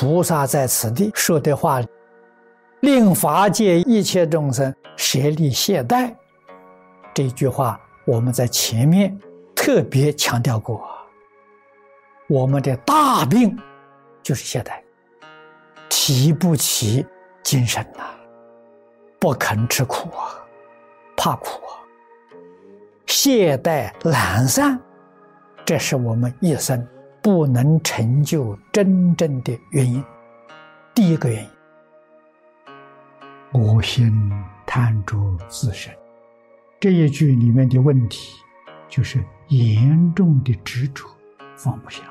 菩萨在此地说的话，令法界一切众生舍利懈怠。这句话我们在前面特别强调过。我们的大病就是懈怠，提不起精神呐，不肯吃苦啊，怕苦啊，懈怠懒散，这是我们一生不能成就真正的原因。第一个原因，我心贪着自身，这一句里面的问题，就是严重的执着，放不下。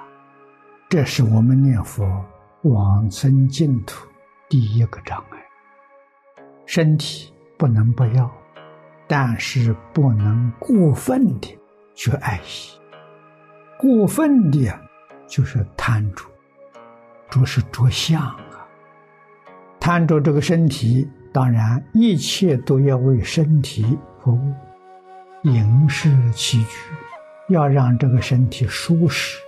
这是我们念佛往生净土第一个障碍。身体不能不要，但是不能过分的去爱惜。过分的就是贪着，着是着相啊。贪着这个身体，当然一切都要为身体服务，饮食起居要让这个身体舒适。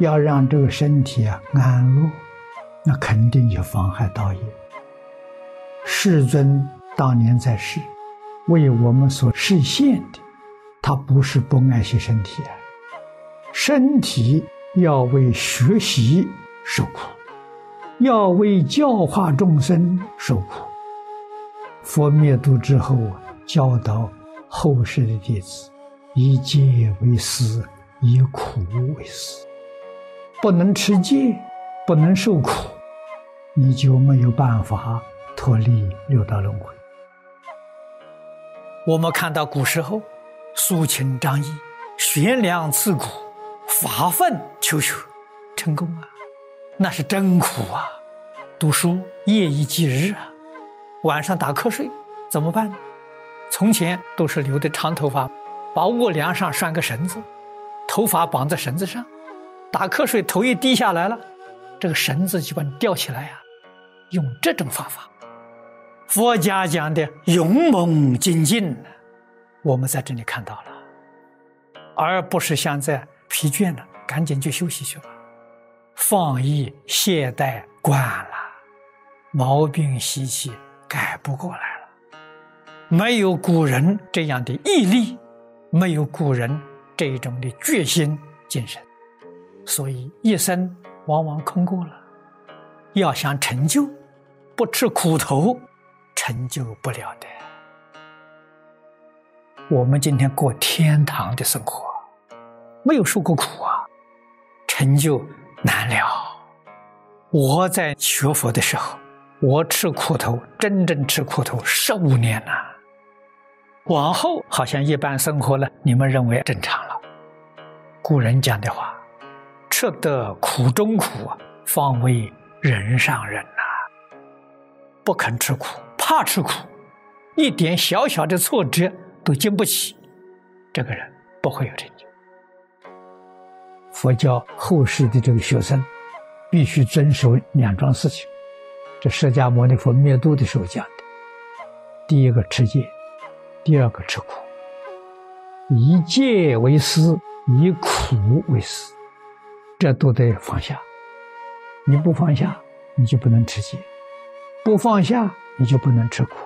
要让这个身体啊安乐，那肯定有妨害道业。世尊当年在世，为我们所实现的，他不是不爱惜身体啊。身体要为学习受苦，要为教化众生受苦。佛灭度之后，教导后世的弟子，以戒为师，以苦为师。不能持戒，不能受苦，你就没有办法脱离六道轮回。我们看到古时候苏秦张仪、悬梁刺股、发愤求学，成功啊，那是真苦啊！读书夜以继日啊，晚上打瞌睡怎么办呢？从前都是留的长头发，把卧梁上拴个绳子，头发绑在绳子上。打瞌睡，头一低下来了，这个绳子就把你吊起来呀。用这种方法，佛家讲的勇猛精进，我们在这里看到了，而不是现在疲倦了，赶紧去休息去了，放逸懈怠惯了，毛病习气改不过来了，没有古人这样的毅力，没有古人这种的决心精神。所以一生往往空过了，要想成就，不吃苦头，成就不了的。我们今天过天堂的生活，没有受过苦啊，成就难了。我在学佛的时候，我吃苦头，真正吃苦头十五年了。往后好像一般生活了，你们认为正常了。古人讲的话。吃得苦中苦，方为人上人呐！不肯吃苦，怕吃苦，一点小小的挫折都经不起，这个人不会有成就。佛教后世的这个学生，必须遵守两桩事情。这释迦牟尼佛灭度的时候讲的：第一个持戒，第二个吃苦。以戒为师，以苦为师。这都得放下，你不放下，你就不能持戒；不放下，你就不能吃苦。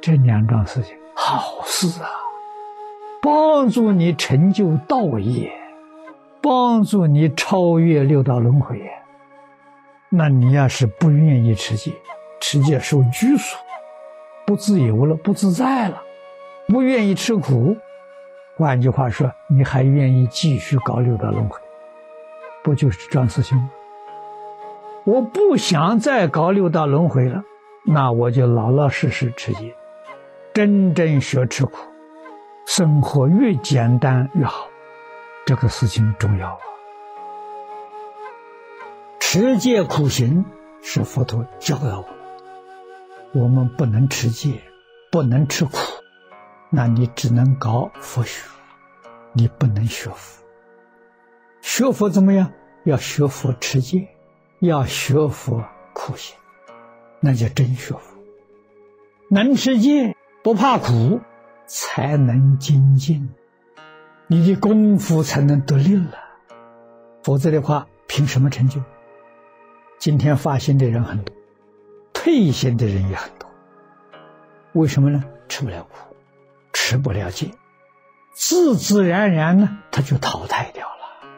这两桩事情，好事啊，帮助你成就道业，帮助你超越六道轮回。那你要是不愿意持戒，持戒受拘束，不自由了，不自在了，不愿意吃苦，换句话说，你还愿意继续搞六道轮回？不就是这样事情吗？我不想再搞六道轮回了，那我就老老实实持戒，真正学吃苦，生活越简单越好。这个事情重要啊！持戒苦行是佛陀教给我们，我们不能持戒，不能吃苦，那你只能搞佛学，你不能学佛。学佛怎么样？要学佛持戒，要学佛苦行，那叫真学佛。能持戒，不怕苦，才能精进，你的功夫才能得力了。否则的话，凭什么成就？今天发心的人很多，退心的人也很多。为什么呢？吃不了苦，吃不了戒，自自然然呢，他就淘汰掉了。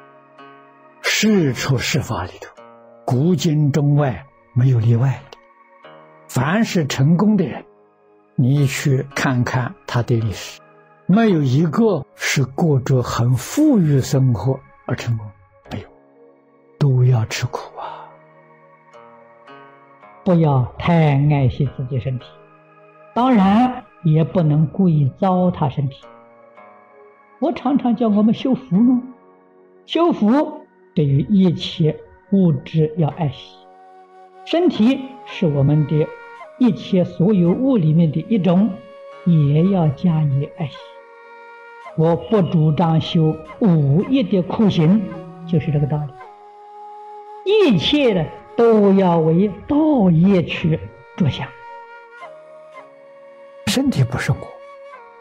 事出事法里头，古今中外没有例外的。凡是成功的人，你去看看他的历史，没有一个是过着很富裕生活而成功，没有，都要吃苦啊。不要太爱惜自己身体，当然也不能故意糟蹋身体。我常常叫我们修福呢，修福对于一切物质要爱惜，身体是我们的一切所有物里面的一种，也要加以爱惜。我不主张修五业的苦行，就是这个道理。一切的。都要为道业去着想。身体不是我，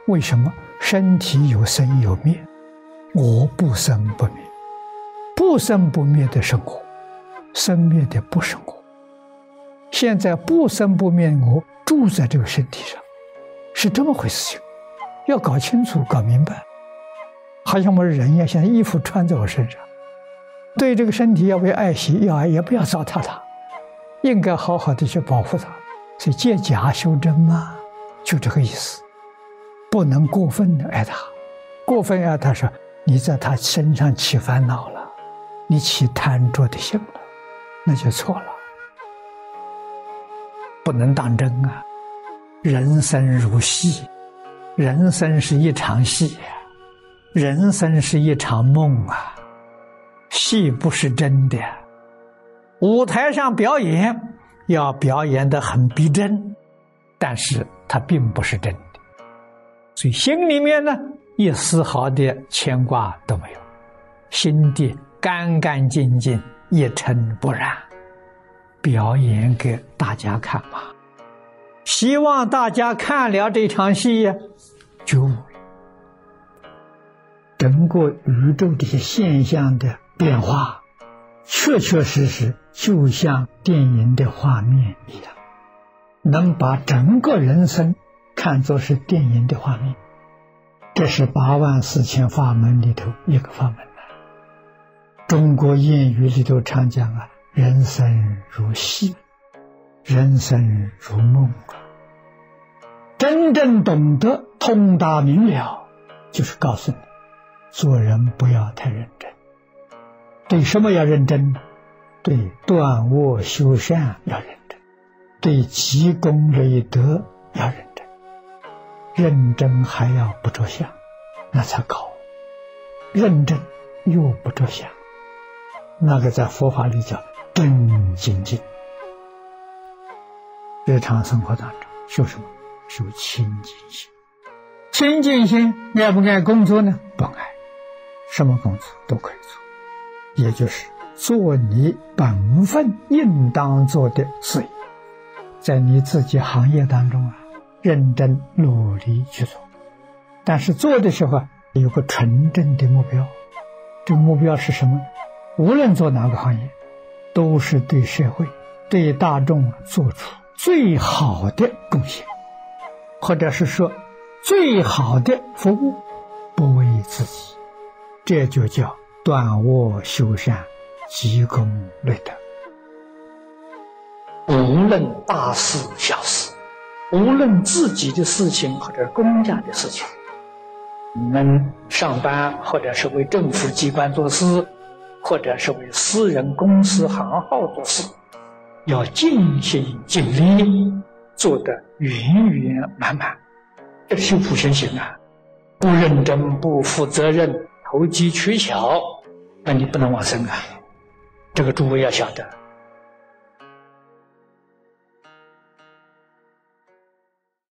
为什么？身体有生有灭，我不生不灭，不生不灭的生活，生灭的不是我。现在不生不灭我住在这个身体上，是这么回事情，要搞清楚、搞明白。好像我们人一样，像衣服穿在我身上。对这个身体要为爱惜，要爱也不要糟蹋它，应该好好的去保护它。所以借假修真嘛，就这个意思，不能过分的爱它，过分爱它说你在他身上起烦恼了，你起贪着的心了，那就错了。不能当真啊！人生如戏，人生是一场戏，人生是一场梦啊。戏不是真的，舞台上表演要表演的很逼真，但是它并不是真的，所以心里面呢一丝毫的牵挂都没有，心地干干净净，一尘不染，表演给大家看嘛，希望大家看了这场戏呀，就整个宇宙这些现象的。变化，确确实实就像电影的画面一样，能把整个人生看作是电影的画面。这是八万四千法门里头一个法门中国谚语里头常讲啊：“人生如戏，人生如梦啊。”真正懂得通达明了，就是告诉你，做人不要太认真。对什么要认真？对断恶修善要认真，对积功累德要认真。认真还要不着相，那才高。认真又不着相，那个在佛法里叫真精进。日常生活当中修什么？修清净心。清净心爱不爱工作呢？不爱，什么工作都可以做。也就是做你本分应当做的事业，在你自己行业当中啊，认真努力去做。但是做的时候啊，有个纯正的目标。这目标是什么？无论做哪个行业，都是对社会、对大众做出最好的贡献，或者是说最好的服务，不为自己。这就叫。断恶修善，积功累德。无论大事小事，无论自己的事情或者公家的事情，你们上班或者是为政府机关做事，或者是为私人公司行号做事，要尽心尽力，做得圆圆满满。这是普贤行啊！不认真、不负责任、投机取巧。那你不能往生啊！这个诸位要晓得。